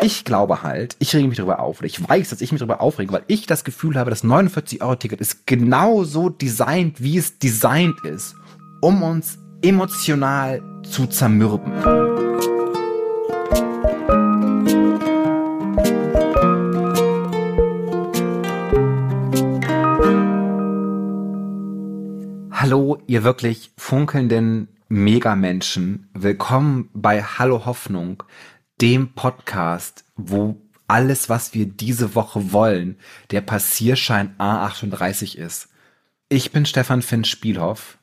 ich glaube halt, ich rege mich darüber auf, oder ich weiß, dass ich mich darüber aufrege, weil ich das Gefühl habe, das 49-Euro-Ticket ist genauso designt, wie es designt ist, um uns emotional zu zermürben. Hallo, ihr wirklich funkelnden Megamenschen. Willkommen bei Hallo Hoffnung, dem Podcast, wo alles, was wir diese Woche wollen, der Passierschein A38 ist. Ich bin Stefan Finn Spielhoff.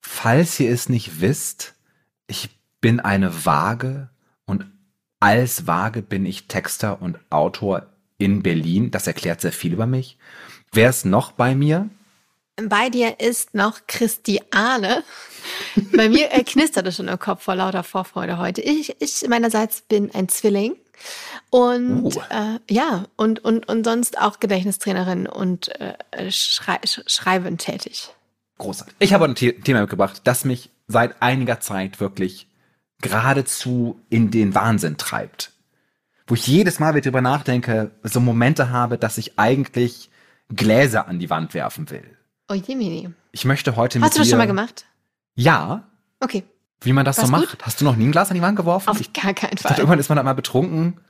Falls ihr es nicht wisst, ich bin eine Waage und als Waage bin ich Texter und Autor in Berlin. Das erklärt sehr viel über mich. Wer ist noch bei mir? Bei dir ist noch Christiane. Bei mir äh, knistert es schon im Kopf vor lauter Vorfreude heute. Ich, ich meinerseits bin ein Zwilling und uh. äh, ja und und und sonst auch Gedächtnistrainerin und äh, schrei schreibend tätig. Großartig. Ich habe ein Thema mitgebracht, das mich seit einiger Zeit wirklich geradezu in den Wahnsinn treibt. Wo ich jedes Mal wieder drüber nachdenke, so Momente habe, dass ich eigentlich Gläser an die Wand werfen will. Oh Jemini. Ich möchte heute Hast mit du das schon mal gemacht? Ja. Okay. Wie man das War's so macht. Gut? Hast du noch nie ein Glas an die Wand geworfen? Auf ich, gar keinen Fall. Dachte, irgendwann ist man da mal betrunken.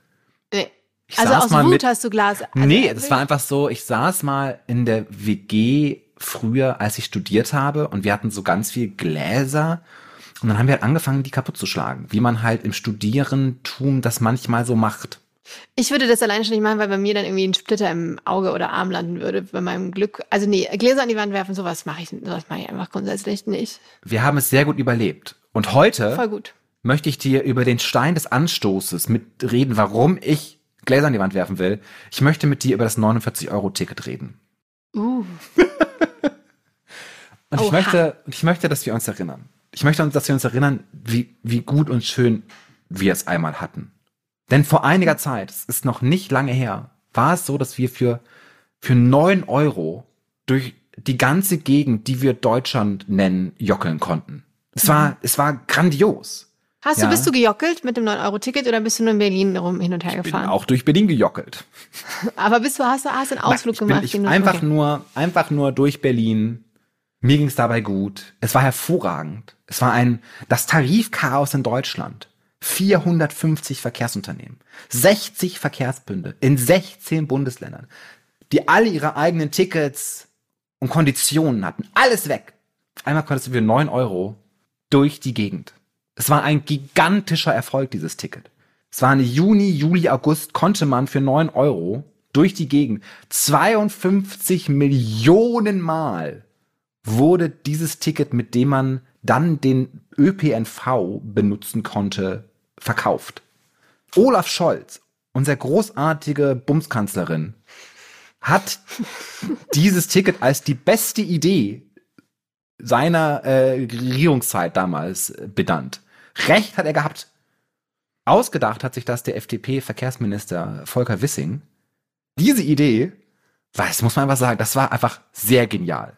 Nee. Ich also aus Wut mit, hast du Glas. Also nee, das war einfach so, ich saß mal in der WG früher, als ich studiert habe und wir hatten so ganz viel Gläser und dann haben wir halt angefangen, die kaputt zu schlagen, wie man halt im Studierentum das manchmal so macht. Ich würde das alleine schon nicht machen, weil bei mir dann irgendwie ein Splitter im Auge oder Arm landen würde, bei meinem Glück. Also nee, Gläser an die Wand werfen, sowas mache ich, sowas mache ich einfach grundsätzlich nicht. Wir haben es sehr gut überlebt. Und heute möchte ich dir über den Stein des Anstoßes mitreden, warum ich Gläser an die Wand werfen will. Ich möchte mit dir über das 49-Euro-Ticket reden. Uh. und ich möchte, ich möchte, dass wir uns erinnern. Ich möchte, dass wir uns erinnern, wie, wie gut und schön wir es einmal hatten. Denn vor einiger Zeit, es ist noch nicht lange her, war es so, dass wir für, für neun Euro durch die ganze Gegend, die wir Deutschland nennen, jockeln konnten. Es war, mhm. es war grandios. Hast ja. du, bist du gejockelt mit dem 9-Euro-Ticket oder bist du nur in Berlin rum hin und her ich gefahren? Bin auch durch Berlin gejockelt. Aber bist du, hast du hast einen Ausflug Nein, gemacht? Ich bin, ich einfach okay. nur, einfach nur durch Berlin. Mir ging es dabei gut. Es war hervorragend. Es war ein, das Tarifchaos in Deutschland. 450 Verkehrsunternehmen, 60 Verkehrsbünde in 16 Bundesländern, die alle ihre eigenen Tickets und Konditionen hatten. Alles weg. Einmal konntest du für 9 Euro durch die Gegend. Es war ein gigantischer Erfolg, dieses Ticket. Es war eine Juni, Juli, August, konnte man für 9 Euro durch die Gegend 52 Millionen Mal wurde dieses Ticket, mit dem man dann den ÖPNV benutzen konnte, verkauft. Olaf Scholz, unsere großartige Bumskanzlerin, hat dieses Ticket als die beste Idee seiner äh, Regierungszeit damals benannt. Recht hat er gehabt. Ausgedacht hat sich das der FDP-Verkehrsminister Volker Wissing. Diese Idee, was muss man einfach sagen, das war einfach sehr genial.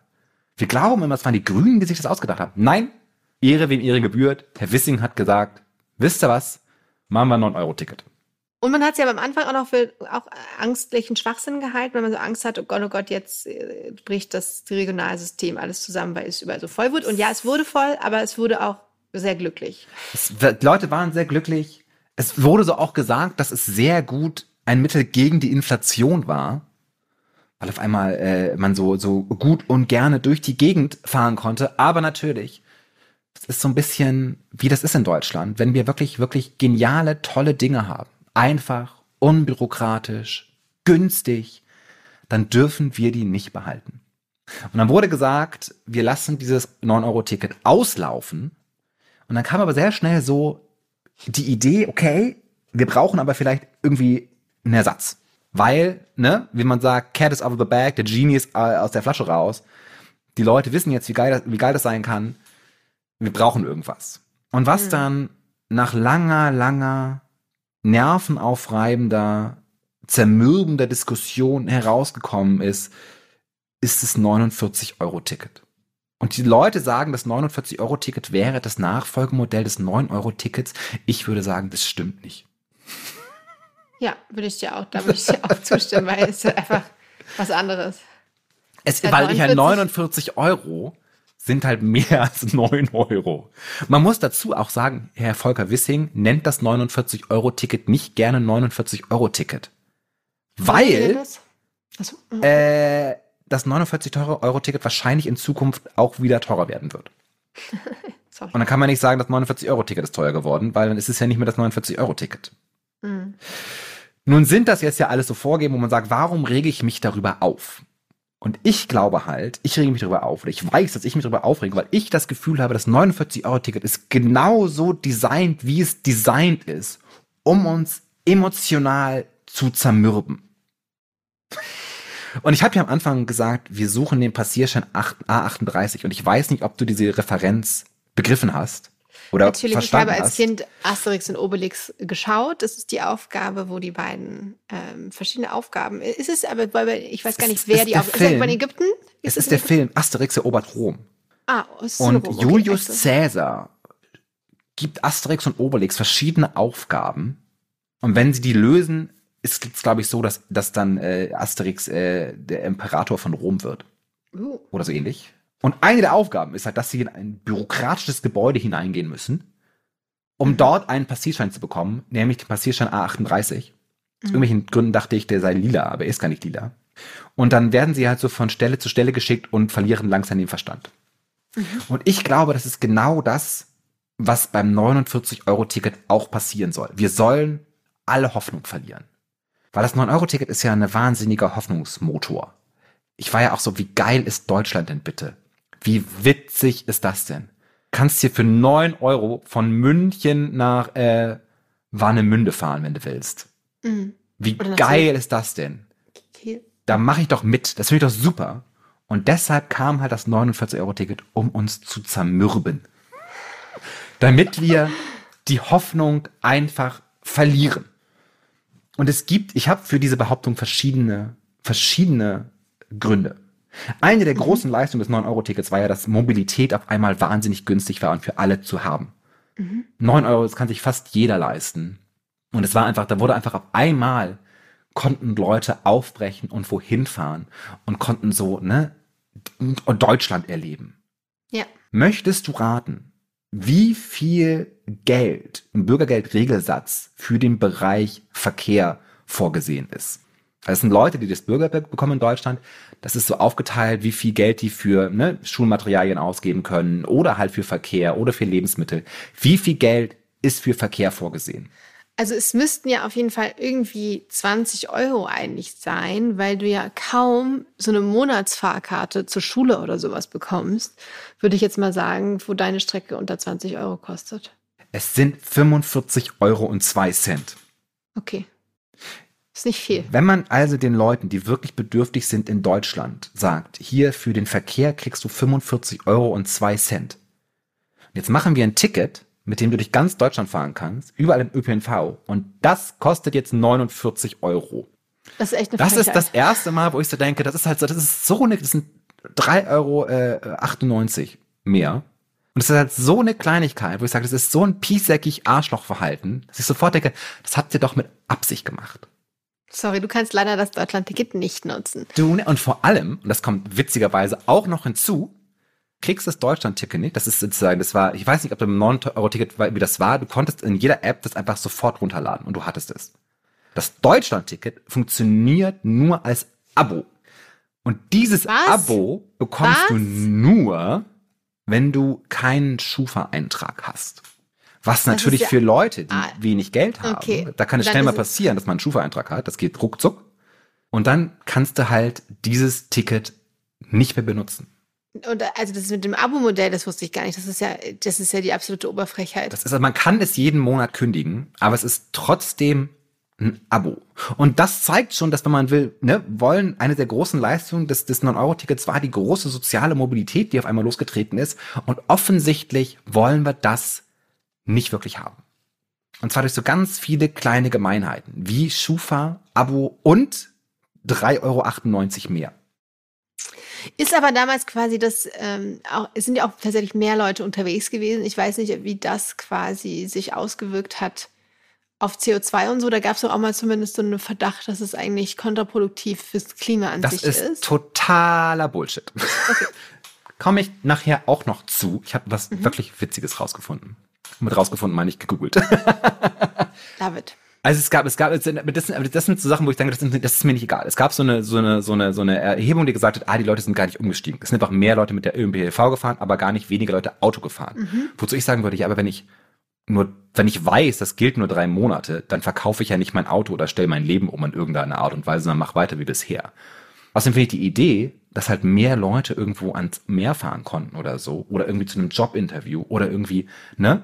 Wir glauben immer, es waren die Grünen, die sich das ausgedacht haben. Nein, Ehre wem Ehre gebührt. Herr Wissing hat gesagt, wisst ihr was? Machen wir ein 9-Euro-Ticket. Und man hat es ja am Anfang auch noch für auch angstlichen Schwachsinn gehalten, wenn man so Angst hat, oh Gott, oh Gott, jetzt äh, bricht das Regionalsystem alles zusammen, weil es überall so voll wird. Und ja, es wurde voll, aber es wurde auch sehr glücklich. Es, die Leute waren sehr glücklich. Es wurde so auch gesagt, dass es sehr gut ein Mittel gegen die Inflation war, weil auf einmal äh, man so, so gut und gerne durch die Gegend fahren konnte. Aber natürlich, es ist so ein bisschen, wie das ist in Deutschland, wenn wir wirklich, wirklich geniale, tolle Dinge haben. Einfach, unbürokratisch, günstig, dann dürfen wir die nicht behalten. Und dann wurde gesagt, wir lassen dieses 9-Euro-Ticket auslaufen. Und dann kam aber sehr schnell so die Idee, okay, wir brauchen aber vielleicht irgendwie einen Ersatz. Weil, ne, wie man sagt, Cat is out of the bag, der Genie ist äh, aus der Flasche raus. Die Leute wissen jetzt, wie geil das, wie geil das sein kann wir brauchen irgendwas. Und was mhm. dann nach langer, langer, nervenaufreibender, zermürbender Diskussion herausgekommen ist, ist das 49-Euro-Ticket. Und die Leute sagen, das 49-Euro-Ticket wäre das Nachfolgemodell des 9-Euro-Tickets. Ich würde sagen, das stimmt nicht. Ja, würde ich dir auch, da würde ich dir auch zustimmen, weil es einfach was anderes. Es, weil ich halt 49 Euro sind halt mehr als 9 Euro. Man muss dazu auch sagen, Herr Volker Wissing nennt das 49-Euro-Ticket nicht gerne 49-Euro-Ticket. Weil das? So. äh, das 49-Euro-Ticket wahrscheinlich in Zukunft auch wieder teurer werden wird. Und dann kann man nicht sagen, das 49-Euro-Ticket ist teuer geworden, weil dann ist es ja nicht mehr das 49-Euro-Ticket. Mhm. Nun sind das jetzt ja alles so Vorgeben, wo man sagt, warum rege ich mich darüber auf? Und ich glaube halt, ich rege mich darüber auf, oder ich weiß, dass ich mich darüber aufrege, weil ich das Gefühl habe, das 49-Euro-Ticket ist genauso designt, wie es designt ist, um uns emotional zu zermürben. Und ich habe ja am Anfang gesagt, wir suchen den Passierschein A38 und ich weiß nicht, ob du diese Referenz begriffen hast. Oder Natürlich, ich habe als hast. Kind Asterix und Obelix geschaut. Das ist die Aufgabe, wo die beiden ähm, verschiedene Aufgaben. Ist es aber, weil ich weiß gar nicht, wer die Aufgabe ist. Ist in Ägypten? Ist es ist der Film Asterix erobert Rom. Ah, ist Und Rom. Julius okay, Caesar gibt Asterix und Obelix verschiedene Aufgaben. Und wenn sie die lösen, ist es, glaube ich, so, dass, dass dann äh, Asterix äh, der Imperator von Rom wird. Uh. Oder so ähnlich. Und eine der Aufgaben ist halt, dass sie in ein bürokratisches Gebäude hineingehen müssen, um mhm. dort einen Passierschein zu bekommen, nämlich den Passierschein A38. Mhm. Aus irgendwelchen Gründen dachte ich, der sei lila, aber er ist gar nicht lila. Und dann werden sie halt so von Stelle zu Stelle geschickt und verlieren langsam den Verstand. Mhm. Und ich glaube, das ist genau das, was beim 49-Euro-Ticket auch passieren soll. Wir sollen alle Hoffnung verlieren. Weil das 9-Euro-Ticket ist ja ein wahnsinniger Hoffnungsmotor. Ich war ja auch so, wie geil ist Deutschland denn bitte? Wie witzig ist das denn? Kannst hier für neun Euro von München nach äh, Warnemünde fahren, wenn du willst. Mhm. Wie geil ist das denn? Da mache ich doch mit. Das finde ich doch super. Und deshalb kam halt das 49-Euro-Ticket, um uns zu zermürben. Damit wir die Hoffnung einfach verlieren. Und es gibt, ich habe für diese Behauptung verschiedene, verschiedene Gründe. Eine der mhm. großen Leistungen des 9-Euro-Tickets war ja, dass Mobilität auf einmal wahnsinnig günstig war und für alle zu haben. Mhm. 9 Euro, das kann sich fast jeder leisten. Und es war einfach, da wurde einfach auf einmal konnten Leute aufbrechen und wohin fahren und konnten so, ne, Deutschland erleben. Ja. Möchtest du raten, wie viel Geld im Bürgergeldregelsatz für den Bereich Verkehr vorgesehen ist? Das sind Leute, die das Bürgergeld bekommen in Deutschland. Das ist so aufgeteilt, wie viel Geld die für ne, Schulmaterialien ausgeben können oder halt für Verkehr oder für Lebensmittel. Wie viel Geld ist für Verkehr vorgesehen? Also es müssten ja auf jeden Fall irgendwie 20 Euro eigentlich sein, weil du ja kaum so eine Monatsfahrkarte zur Schule oder sowas bekommst, würde ich jetzt mal sagen, wo deine Strecke unter 20 Euro kostet. Es sind 45 Euro und zwei Cent. Okay. Ist nicht viel. Wenn man also den Leuten, die wirklich bedürftig sind in Deutschland, sagt, hier für den Verkehr kriegst du 45 Euro und zwei Cent. Jetzt machen wir ein Ticket, mit dem du durch ganz Deutschland fahren kannst, überall im ÖPNV. Und das kostet jetzt 49 Euro. Das ist echt eine Das Frechheit. ist das erste Mal, wo ich so denke, das ist halt so, das ist so eine, das sind 3,98 Euro äh, mehr. Und das ist halt so eine Kleinigkeit, wo ich sage, das ist so ein piesäckig Arschlochverhalten, dass ich sofort denke, das habt ihr doch mit Absicht gemacht. Sorry, du kannst leider das Deutschland-Ticket nicht nutzen. Du, ne, und vor allem, und das kommt witzigerweise auch noch hinzu, kriegst das Deutschland-Ticket nicht. Das ist sozusagen, das war, ich weiß nicht, ob du 9-Euro-Ticket, wie das war, du konntest in jeder App das einfach sofort runterladen und du hattest es. Das Deutschland-Ticket funktioniert nur als Abo. Und dieses Was? Abo bekommst Was? du nur, wenn du keinen Schufa-Eintrag hast. Was natürlich ja, für Leute, die ah, wenig Geld haben, okay. da kann es schnell mal passieren, dass man einen Schufa-Eintrag hat. Das geht ruckzuck. Und dann kannst du halt dieses Ticket nicht mehr benutzen. Und also das mit dem Abo-Modell, das wusste ich gar nicht. Das ist ja, das ist ja die absolute Oberfrechheit. Das ist, also man kann es jeden Monat kündigen, aber es ist trotzdem ein Abo. Und das zeigt schon, dass wenn man will, ne, wollen, eine der großen Leistungen des, des 9-Euro-Tickets war die große soziale Mobilität, die auf einmal losgetreten ist. Und offensichtlich wollen wir das nicht wirklich haben. Und zwar durch so ganz viele kleine Gemeinheiten, wie Schufa, Abo und 3,98 Euro mehr. Ist aber damals quasi das, ähm, auch, es sind ja auch tatsächlich mehr Leute unterwegs gewesen. Ich weiß nicht, wie das quasi sich ausgewirkt hat auf CO2 und so, da gab es doch auch mal zumindest so einen Verdacht, dass es eigentlich kontraproduktiv fürs Klima an das sich ist. ist. Das ist totaler Bullshit. Okay. Komme ich nachher auch noch zu. Ich habe was Mhm. wirklich Witziges rausgefunden. Mit rausgefunden meine ich gegoogelt. David. Also es gab, es gab, das sind, das sind, aber das sind so Sachen, wo ich denke, das, das ist mir nicht egal. Es gab so eine, so eine, so eine, so eine Erhebung, die gesagt hat, ah, die Leute sind gar nicht umgestiegen. Es sind einfach mehr Leute mit der ÖMPV gefahren, aber gar nicht weniger Leute Auto gefahren. Wozu ich sagen würde, ja, aber wenn ich nur, wenn ich weiß, das gilt nur drei Monate, dann verkaufe ich ja nicht mein Auto oder stelle mein Leben um in irgendeiner Art und Weise, sondern mach weiter wie bisher. Außerdem finde ich die Idee, dass halt mehr Leute irgendwo ans Meer fahren konnten oder so, oder irgendwie zu einem Jobinterview oder irgendwie, ne?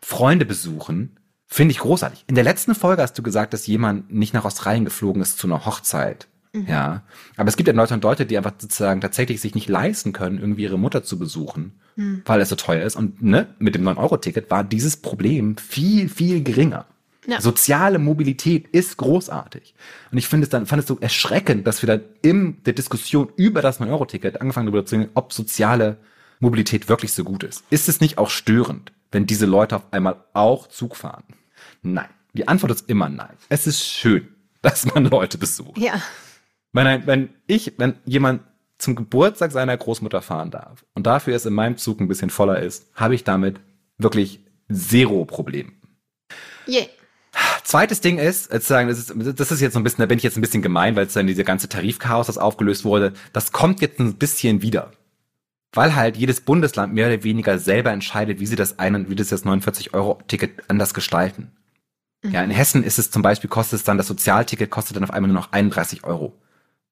Freunde besuchen, finde ich großartig. In der letzten Folge hast du gesagt, dass jemand nicht nach Australien geflogen ist zu einer Hochzeit. Ja. Aber es gibt ja Leute und Leute, die einfach sozusagen tatsächlich sich nicht leisten können, irgendwie ihre Mutter zu besuchen, weil es so teuer ist. Und ne, mit dem 9-Euro-Ticket war dieses Problem viel, viel geringer. Ja. Soziale Mobilität ist großartig. Und ich finde es dann, fand es so erschreckend, dass wir dann in der Diskussion über das 9-Euro-Ticket angefangen darüber zu reden, ob soziale Mobilität wirklich so gut ist. Ist es nicht auch störend, wenn diese Leute auf einmal auch Zug fahren? Nein. Die Antwort ist immer nein. Es ist schön, dass man Leute besucht. Ja. Wenn, wenn ich, wenn jemand zum Geburtstag seiner Großmutter fahren darf und dafür es in meinem Zug ein bisschen voller ist, habe ich damit wirklich zero Problem. Yeah. Zweites Ding ist, sozusagen, das ist, das ist jetzt so ein bisschen, da bin ich jetzt ein bisschen gemein, weil es dann diese ganze Tarifchaos, das aufgelöst wurde, das kommt jetzt ein bisschen wieder. Weil halt jedes Bundesland mehr oder weniger selber entscheidet, wie sie das einen, wie das das 49-Euro-Ticket anders gestalten. Ja, in Hessen ist es zum Beispiel, kostet es dann, das Sozialticket kostet dann auf einmal nur noch 31 Euro.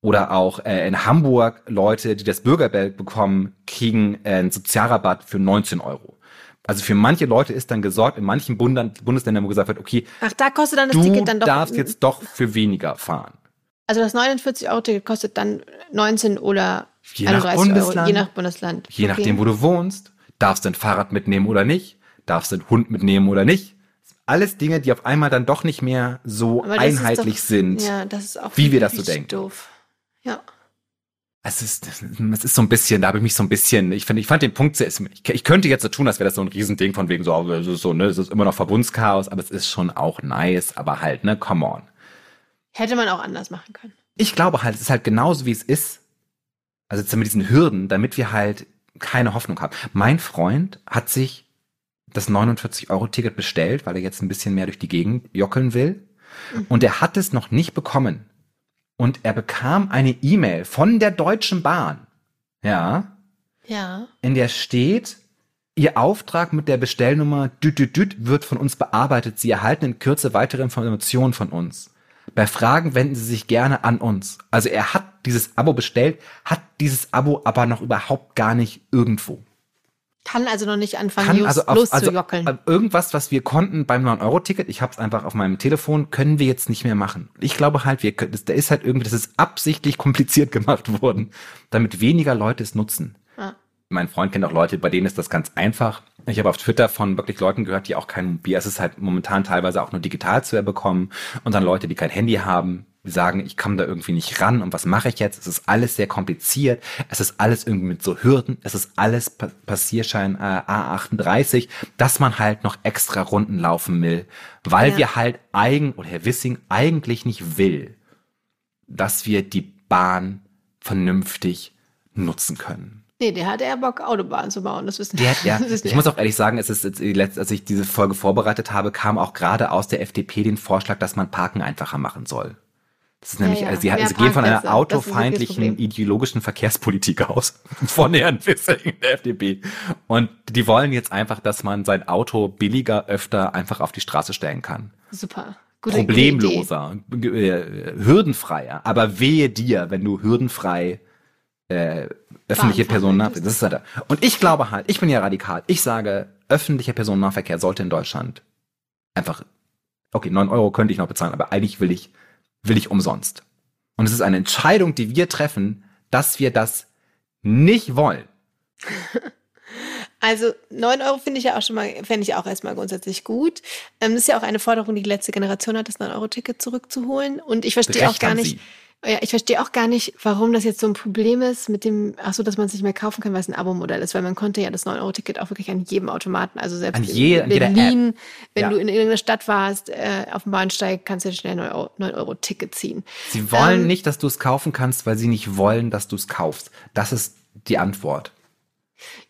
Oder auch äh, in Hamburg Leute, die das Bürgergeld bekommen, kriegen äh, einen Sozialrabatt für 19 Euro. Also für manche Leute ist dann gesorgt, in manchen Bundern, Bundesländern, wo gesagt wird, okay, Ach, da kostet dann das du Ticket dann doch. darfst jetzt doch für weniger fahren. Also das 49-Euro-Ticket kostet dann 19 oder Je nach 31 Euro, Bundesland. je nach Bundesland. Je nachdem, wo du wohnst, darfst du ein Fahrrad mitnehmen oder nicht, darfst du einen Hund mitnehmen oder nicht. Alles Dinge, die auf einmal dann doch nicht mehr so einheitlich doch- sind. Ja, wie wir das so denken. Doof. Ja. Es ist, es ist so ein bisschen, da habe ich mich so ein bisschen, ich finde, ich fand den Punkt sehr, ich, ich könnte jetzt so tun, als wäre das so ein Riesending von wegen so, oh, es ist so, ne, es ist immer noch Verbundschaos, aber es ist schon auch nice, aber halt, ne, come on. Hätte man auch anders machen können. Ich glaube halt, es ist halt genauso wie es ist. Also jetzt mit diesen Hürden, damit wir halt keine Hoffnung haben. Mein Freund hat sich das 49-Euro-Ticket bestellt, weil er jetzt ein bisschen mehr durch die Gegend jockeln will. Und er hat es noch nicht bekommen. Und er bekam eine E-Mail von der Deutschen Bahn. Ja. Ja. in der steht, Ihr Auftrag mit der Bestellnummer düt, düt, düt wird von uns bearbeitet. Sie erhalten in Kürze weitere Informationen von uns. Bei Fragen wenden Sie sich gerne an uns. Also er hat dieses Abo bestellt, hat dieses Abo aber noch überhaupt gar nicht irgendwo. Kann also noch nicht anfangen, Kann also, auf, also loszujockeln. äh, irgendwas, was wir konnten beim 9-Euro-Ticket, ich habe es einfach auf meinem Telefon, können wir jetzt nicht mehr machen. Ich glaube halt, wir können, das, da ist halt irgendwie, das ist absichtlich kompliziert gemacht worden, damit weniger Leute es nutzen. ja. mein Freund kennt auch Leute, bei denen ist das ganz einfach. Ich habe auf Twitter von wirklich Leuten gehört, die auch kein Mobil, es ist halt momentan teilweise auch nur digital zu bekommen und dann Leute, die kein Handy haben, die sagen, ich komme da irgendwie nicht ran und was mache ich jetzt? Es ist alles sehr kompliziert, es ist alles irgendwie mit so Hürden, es ist alles Pa- Passierschein äh, A38, dass man halt noch extra Runden laufen will, weil Ja. wir halt eigen, oder Herr Wissing eigentlich nicht will, dass wir die Bahn vernünftig nutzen können. Nee, der hat eher Bock, Autobahnen zu bauen. Das wissen Der, ja, ich wir. muss auch ehrlich sagen, es ist jetzt als ich diese Folge vorbereitet habe, kam auch gerade aus der FDP den Vorschlag, dass man Parken einfacher machen soll. Das ist nämlich, ja. also sie, sie gehen von einer autofeindlichen, ideologischen Verkehrspolitik aus. Von Herrn Wissing, der FDP. Und die wollen jetzt einfach, dass man sein Auto billiger öfter einfach auf die Straße stellen kann. Super. Gute, Problemloser, äh, hürdenfreier. Aber wehe dir, wenn du hürdenfrei äh, öffentliche Personennahverkehr. Das ist halt, und ich glaube halt, ich bin ja radikal. Ich sage, öffentlicher Personennahverkehr sollte in Deutschland einfach, okay, 9 Euro könnte ich noch bezahlen, aber eigentlich will ich, will ich umsonst. Und es ist eine Entscheidung, die wir treffen, dass wir das nicht wollen. Also 9 Euro finde ich ja auch schon mal, fände ich auch erstmal grundsätzlich gut. Ähm, das ist ja auch eine Forderung, die die letzte Generation hat, das 9-Euro-Ticket zurückzuholen. Und ich verstehe auch gar nicht, Sie. Ja, ich verstehe auch gar nicht, warum das jetzt so ein Problem ist mit dem, ach so, dass man es nicht mehr kaufen kann, weil es ein Abo-Modell ist, weil man konnte ja das 9-Euro-Ticket auch wirklich an jedem Automaten, also selbst An je- in Berlin, wenn Ja. du in irgendeiner Stadt warst, äh, auf dem Bahnsteig, kannst du schnell ein 9-Euro-Ticket ziehen. Sie wollen Ähm, nicht, dass du es kaufen kannst, weil sie nicht wollen, dass du es kaufst. Das ist die Antwort.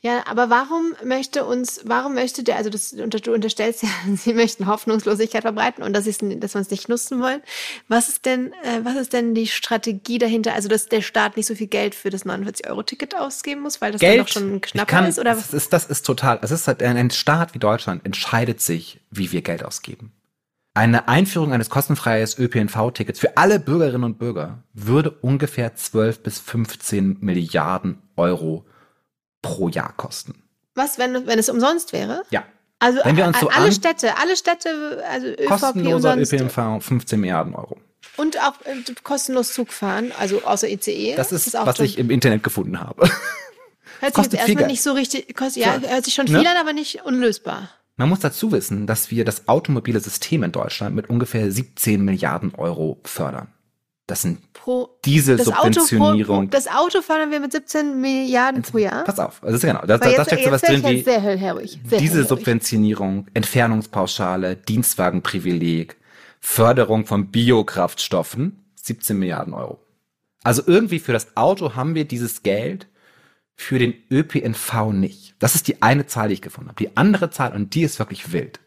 Ja, aber warum möchte uns, warum möchte der, also das, du unterstellst ja, sie möchten Hoffnungslosigkeit verbreiten und dass, dass wir es nicht nutzen wollen. Was ist denn, äh, was ist denn die Strategie dahinter? Also, dass der Staat nicht so viel Geld für das 49-Euro-Ticket ausgeben muss, weil das dann doch schon knapper kann, ist? Oder das ist, das ist total, es ist halt ein, Staat wie Deutschland entscheidet sich, wie wir Geld ausgeben. Eine Einführung eines kostenfreies ÖPNV-Tickets für alle Bürgerinnen und Bürger würde ungefähr 12 bis 15 Milliarden Euro pro Jahr kosten. was, wenn, wenn es umsonst wäre? Ja. Also Wenn wir uns so alle Städte, alle Städte, also ÖVP Kostenloser umsonst ÖPNV 15 Milliarden Euro. und auch äh, kostenlos Zug fahren, also außer ICE. Das ist, auch was schon- ich im Internet gefunden habe. hört sich jetzt erstmal nicht so richtig, kostet, ja, hört sich schon Ne? viel an, aber nicht unlösbar. Man muss dazu wissen, dass wir das automobile System in Deutschland mit ungefähr 17 Milliarden Euro fördern. Das sind Pro Dieselsubventionierung. Das Auto, pro, das Auto fördern wir mit 17 Milliarden pro Jahr. Pass auf, das ist genau, da, da, steckt so was jetzt drin wie sehr hellhörig. Sehr diese hellhörig. Subventionierung, Entfernungspauschale, Dienstwagenprivileg, Förderung von Biokraftstoffen, 17 Milliarden Euro. Also irgendwie für das Auto haben wir dieses Geld, für den ÖPNV nicht. Das ist die eine Zahl, die ich gefunden habe. Die andere Zahl, und die ist wirklich wild.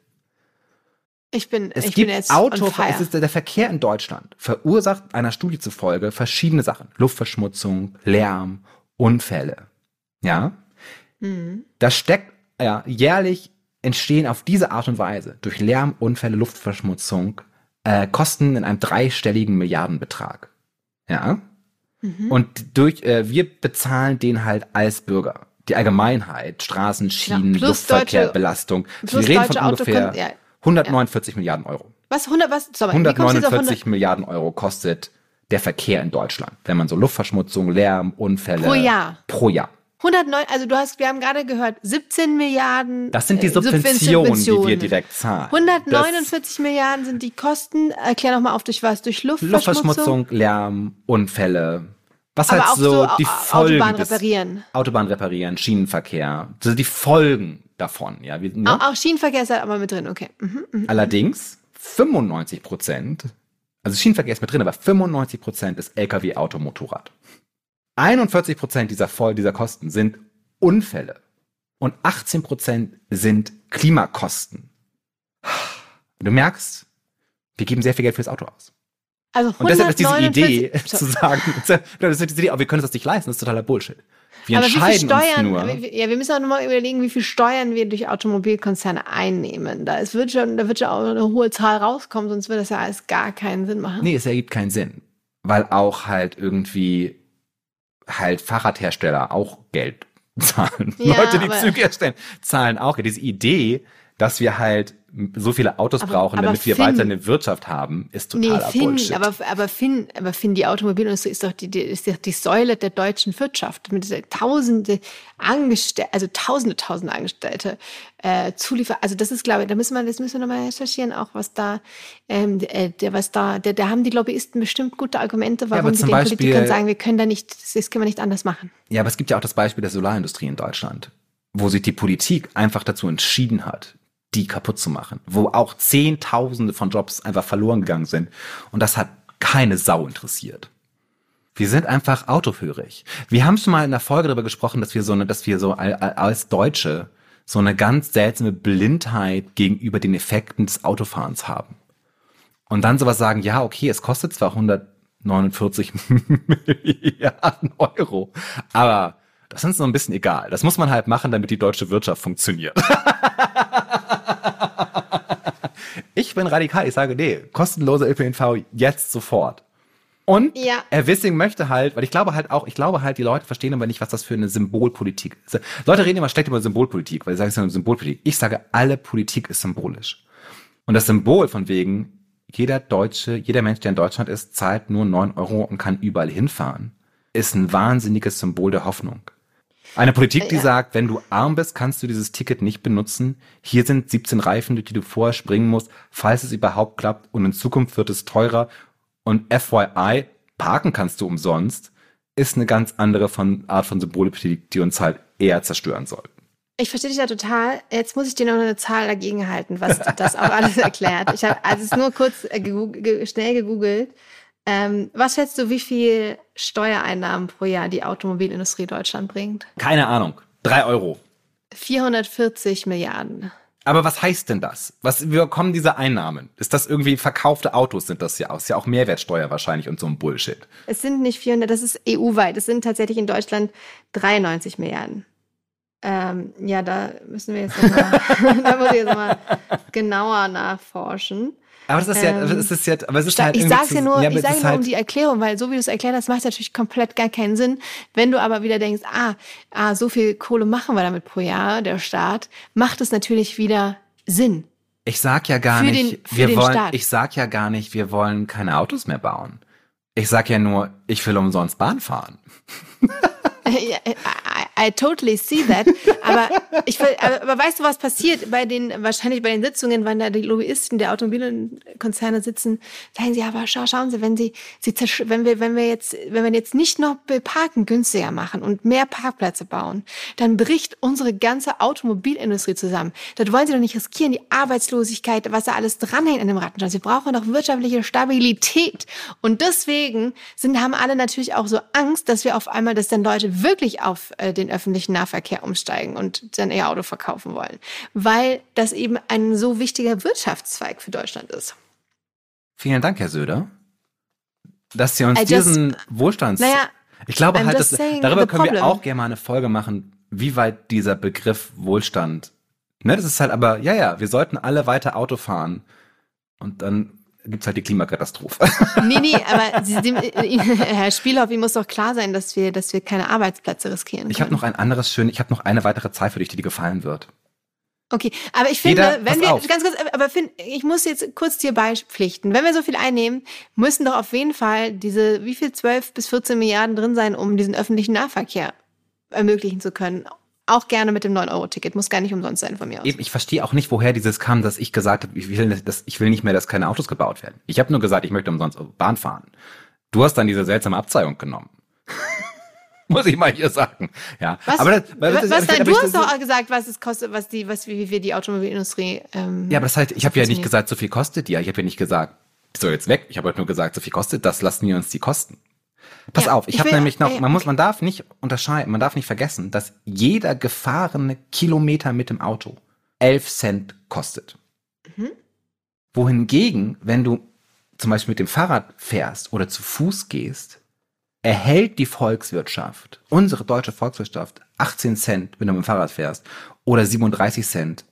Ich bin, Es ich gibt bin jetzt Auto, on fire. es ist der Verkehr in Deutschland verursacht einer Studie zufolge verschiedene Sachen. Luftverschmutzung, Lärm, Unfälle. Ja? Mhm. Da steckt, ja, jährlich entstehen auf diese Art und Weise durch Lärm, Unfälle, Luftverschmutzung äh, Kosten in einem dreistelligen Milliardenbetrag. Ja? Mhm. Und durch, äh, wir bezahlen den halt als Bürger. Die Allgemeinheit, Straßen, Schienen, Ja, Luftverkehr, deutsche- Belastung. wir reden von ungefähr ja. 149 Milliarden Euro. Was, 100, was, sorry, wie kommst du jetzt auf 149 Milliarden Euro kostet der Verkehr in Deutschland, wenn man so Luftverschmutzung, Lärm, Unfälle Pro Jahr. pro Jahr. 109, also du hast, wir haben gerade gehört, 17 Milliarden. Das sind die äh, Subventionen, die wir Subventionen. direkt zahlen. 149 Milliarden sind die Kosten. Erklär noch mal auf, durch was? Durch Das Luftverschmutzung? Luftverschmutzung, Lärm, Unfälle. Was Aber halt auch so, so die Folgen Autobahn reparieren. Autobahn reparieren, Schienenverkehr. Also die Folgen davon. Ja, wir, ne? Auch, auch Schienenverkehr ist halt aber mit drin, okay. Mhm, mhm. Allerdings 95 Prozent, also Schienenverkehr ist mit drin, aber 95 Prozent ist LKW, Auto, Motorrad. 41 Prozent dieser Voll dieser Kosten sind Unfälle und 18 Prozent sind Klimakosten. Du merkst, wir geben sehr viel Geld fürs Auto aus. Also Und deshalb ist diese 149 Idee zu sagen, das ist diese Idee, wir können uns das nicht leisten, das ist totaler Bullshit. Wir aber wie viel entscheiden Steuern, uns nur. ja, wir müssen auch nochmal überlegen, wie viel Steuern wir durch Automobilkonzerne einnehmen. Da, es wird schon, da wird schon auch eine hohe Zahl rauskommen, sonst würde das ja alles gar keinen Sinn machen. Nee, es ergibt keinen Sinn. Weil auch halt irgendwie halt Fahrradhersteller auch Geld zahlen. Ja, Leute, die Züge herstellen, zahlen auch. Diese Idee, dass wir halt so viele Autos Aber- brauchen, aber damit wir Finn- weiter eine Wirtschaft haben, ist Nee, totaler Finn, Bullshit. aber, aber Finn, aber Finn, die Automobilindustrie ist doch die, die, ist doch die Säule der deutschen Wirtschaft mit tausende Angestellte, also tausende, tausende Angestellte, äh, Zuliefer. Also das ist, glaube ich, da müssen wir, das müssen wir nochmal recherchieren, auch was da, ähm, der, der, was da, der, da haben die Lobbyisten bestimmt gute Argumente, warum die zum den Beispiel- Politikern sagen, wir können da nicht, das können wir nicht anders machen. ja, aber es gibt ja auch das Beispiel der Solarindustrie in Deutschland, wo sich die Politik einfach dazu entschieden hat, die kaputt zu machen, wo auch Zehntausende von Jobs einfach verloren gegangen sind. Und das hat keine Sau interessiert. Wir sind einfach autohörig. Wir haben schon mal in der Folge darüber gesprochen, dass wir so eine, dass wir so al- al- als Deutsche so eine ganz seltsame Blindheit gegenüber den Effekten des Autofahrens haben. Und dann sowas sagen, ja, okay, es kostet zwar 149 Milliarden Euro, aber das ist uns so ein bisschen egal. Das muss man halt machen, damit die deutsche Wirtschaft funktioniert. ich bin radikal, ich sage, nee, kostenloser ÖPNV jetzt sofort. Und Ja. Herr Wissing möchte halt, weil ich glaube halt auch, ich glaube halt, die Leute verstehen aber nicht, was das für eine Symbolpolitik ist. Leute reden immer schlecht über Symbolpolitik, weil sie sagen, es ist eine Symbolpolitik. Ich sage, alle Politik ist symbolisch. Und das Symbol von wegen, jeder Deutsche, jeder Mensch, der in Deutschland ist, zahlt nur neun Euro und kann überall hinfahren, ist ein wahnsinniges Symbol der Hoffnung. Eine Politik, die Ja. sagt, wenn du arm bist, kannst du dieses Ticket nicht benutzen. Hier sind 17 Reifen, durch die du vorher springen musst, falls es überhaupt klappt. Und in Zukunft wird es teurer. Und FYI, parken kannst du umsonst, ist eine ganz andere von, Art von Symbolpolitik, die uns halt eher zerstören sollten. Ich verstehe dich ja total. Jetzt muss ich dir noch eine Zahl dagegen halten, was das auch alles erklärt. Ich habe also es nur kurz äh, gegoogelt, schnell gegoogelt. Ähm, was schätzt du, wie viel Steuereinnahmen pro Jahr die Automobilindustrie Deutschland bringt? Keine Ahnung. Drei Euro. 440 Milliarden. Aber was heißt denn das? Was, wie kommen diese Einnahmen? Ist das irgendwie verkaufte Autos sind das ja aus? Ja auch Mehrwertsteuer wahrscheinlich und so ein Bullshit. Es sind nicht 400, das ist EU-weit. Es sind tatsächlich in Deutschland 93 Milliarden. Ähm, ja, da müssen wir jetzt noch mal, da muss ich jetzt mal genauer nachforschen. Aber das ist ja, ähm, das ist ja, aber es ist halt Ich sag's ja nur, ja, ich sage nur halt um die Erklärung, weil so wie du es erklärt hast, macht es natürlich komplett gar keinen Sinn. Wenn du aber wieder denkst, ah, ah, so viel Kohle machen wir damit pro Jahr, der Staat, macht es natürlich wieder Sinn. Ich sag ja gar für nicht, den, wir wollen, Staat. ich sag ja gar nicht, wir wollen keine Autos mehr bauen. Ich sag ja nur, ich will umsonst Bahn fahren. I, I, totally see that. Aber ich aber, weißt du, was passiert bei den, wahrscheinlich bei den Sitzungen, wenn da die Lobbyisten der Automobilkonzerne sitzen, sagen sie, aber schau, schauen Sie, wenn sie, sie wenn wir, wenn wir jetzt, wenn wir jetzt nicht noch Parken günstiger machen und mehr Parkplätze bauen, dann bricht unsere ganze Automobilindustrie zusammen. Das wollen sie doch nicht riskieren, die Arbeitslosigkeit, was da alles dranhängt an dem Rattenschwanz. Wir brauchen doch wirtschaftliche Stabilität. Und deswegen sind, haben alle natürlich auch so Angst, dass wir auf einmal, dass dann Leute wirklich auf äh, den öffentlichen Nahverkehr umsteigen und dann ihr Auto verkaufen wollen, weil das eben ein so wichtiger Wirtschaftszweig für Deutschland ist. Vielen Dank, Herr Söder, dass Sie uns just, diesen Wohlstands... Naja, ich glaube halt, dass, darüber können problem. wir auch gerne mal eine Folge machen, wie weit dieser Begriff Wohlstand... Ne, das ist halt aber, ja, ja, wir sollten alle weiter Auto fahren und dann gibt's halt die Klimakatastrophe. Nee, nee, aber Sie, Sie, Herr Spielhoff, ihm muss doch klar sein, dass wir, dass wir keine Arbeitsplätze riskieren. Ich habe noch ein anderes schön, ich habe noch eine weitere Zahl für dich, die dir gefallen wird. Okay, aber ich finde, Jeder, wenn wir auf. ganz kurz, aber find, ich muss jetzt kurz dir beipflichten. Wenn wir so viel einnehmen, müssen doch auf jeden Fall diese wie viel 12 bis 14 Milliarden drin sein, um diesen öffentlichen Nahverkehr ermöglichen zu können. Auch gerne mit dem 9-Euro-Ticket. Muss gar nicht umsonst sein von mir aus. Eben, ich verstehe auch nicht, woher dieses kam, dass ich gesagt habe, ich will, das, ich will nicht mehr, dass keine Autos gebaut werden. Ich habe nur gesagt, ich möchte umsonst Bahn fahren. Du hast dann diese seltsame Abzweigung genommen. Muss ich mal hier sagen. Ja. Was, aber das, was, das, was dann, du hast doch gesagt, was es kostet, was die, was wie wir die Automobilindustrie. Ähm, ja, aber das heißt, ich habe ja nicht gesagt, so viel kostet die. Ich habe ja nicht gesagt, so jetzt weg. Ich habe halt nur gesagt, so viel kostet. Das lassen wir uns die kosten. Pass ja, auf, ich, ich habe nämlich noch, man muss, man darf nicht unterscheiden, man darf nicht vergessen, dass jeder gefahrene Kilometer mit dem Auto 11 Cent kostet. Mhm. Wohingegen, wenn du zum Beispiel mit dem Fahrrad fährst oder zu Fuß gehst, erhält die Volkswirtschaft, unsere deutsche Volkswirtschaft, 18 Cent, wenn du mit dem Fahrrad fährst, oder 37 Cent,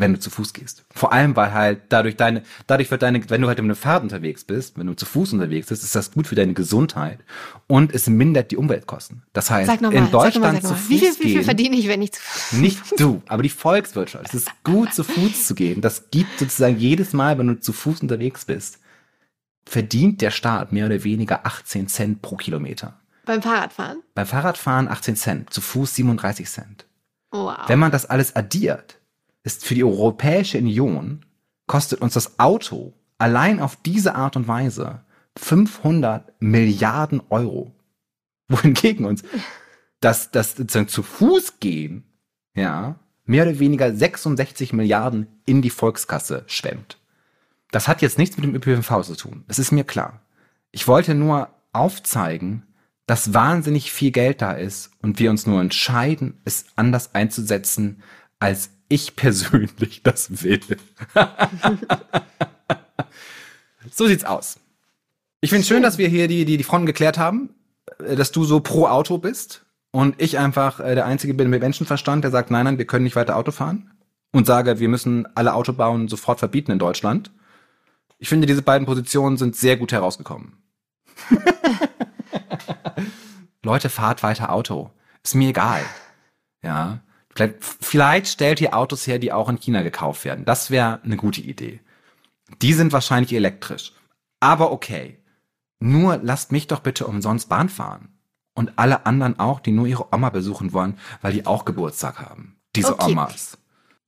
wenn du zu Fuß gehst. Vor allem, weil halt dadurch deine, dadurch wird deine, wenn du halt mit einem Fahrrad unterwegs bist, wenn du zu Fuß unterwegs bist, ist das gut für deine Gesundheit und es mindert die Umweltkosten. Das heißt, mal, in Deutschland zu Fuß wie viel, wie viel verdiene ich, wenn ich zu Fuß Nicht du, aber die Volkswirtschaft. Es ist gut, zu Fuß zu gehen. Das gibt sozusagen jedes Mal, wenn du zu Fuß unterwegs bist, verdient der Staat mehr oder weniger 18 Cent pro Kilometer. Beim Fahrradfahren? Beim Fahrradfahren 18 Cent, zu Fuß 37 Cent. Wow. Wenn man das alles addiert, ist für die Europäische Union kostet uns das Auto allein auf diese Art und Weise 500 Milliarden Euro. Wohingegen uns das, das zu Fuß gehen, ja, mehr oder weniger 66 Milliarden in die Volkskasse schwemmt. Das hat jetzt nichts mit dem ÖPNV zu tun. Das ist mir klar. Ich wollte nur aufzeigen, dass wahnsinnig viel Geld da ist und wir uns nur entscheiden, es anders einzusetzen, als ich persönlich das will. so sieht's aus. Ich finde schön, dass wir hier die, die, die Fronten geklärt haben, äh, dass du so pro Auto bist und ich einfach äh, der Einzige bin mit Menschenverstand, der sagt, nein, nein, wir können nicht weiter Auto fahren und sage, wir müssen alle Autobauen sofort verbieten in Deutschland. Ich finde, diese beiden Positionen sind sehr gut herausgekommen. Leute, fahrt weiter Auto. Ist mir egal. Ja. Vielleicht, stellt ihr Autos her, die auch in China gekauft werden. Das wäre eine gute Idee. Die sind wahrscheinlich elektrisch. Aber okay. Nur lasst mich doch bitte umsonst Bahn fahren. Und alle anderen auch, die nur ihre Oma besuchen wollen, weil die auch Geburtstag haben. Diese okay. Omas.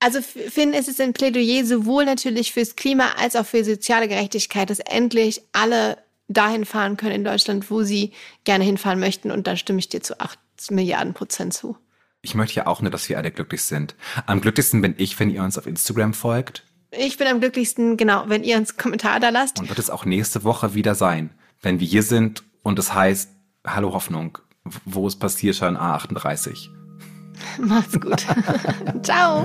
Also Finn, ist es ein Plädoyer sowohl natürlich fürs Klima als auch für soziale Gerechtigkeit, dass endlich alle dahin fahren können in Deutschland, wo sie gerne hinfahren möchten. Und da stimme ich dir zu acht Milliarden Prozent zu. Ich möchte ja auch nur, dass wir alle glücklich sind. Am glücklichsten bin ich, wenn ihr uns auf Instagram folgt. Ich bin am glücklichsten, genau, wenn ihr uns Kommentar da lasst. Und wird es auch nächste Woche wieder sein, wenn wir hier sind und es heißt, Hallo Hoffnung, wo ist Passierschein A38? Macht's gut. Ciao.